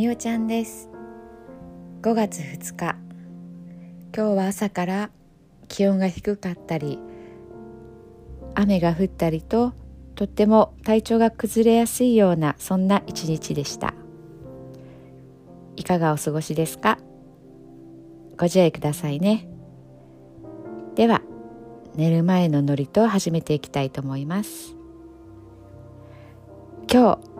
みおちゃんです。5月2日。今日は朝から気温が低かったり雨が降ったりととっても体調が崩れやすいようなそんな一日でした。いかがお過ごしですか？ご自愛くださいね。では寝る前のノリと始めていきたいと思います。今日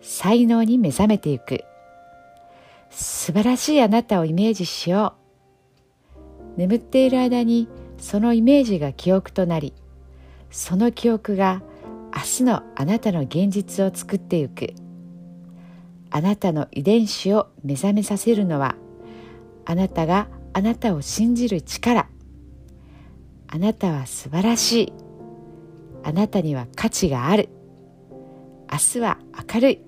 才能に目覚めていく。素晴らしいあなたをイメージしよう。眠っている間にそのイメージが記憶となりその記憶が明日のあなたの現実を作っていく。あなたの遺伝子を目覚めさせるのはあなたがあなたを信じる力。あなたは素晴らしい。あなたには価値がある。明日は明るい。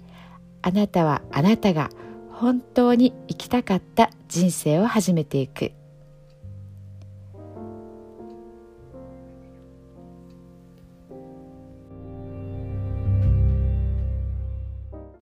あなたはあなたが本当に生きたかった人生を始めていく。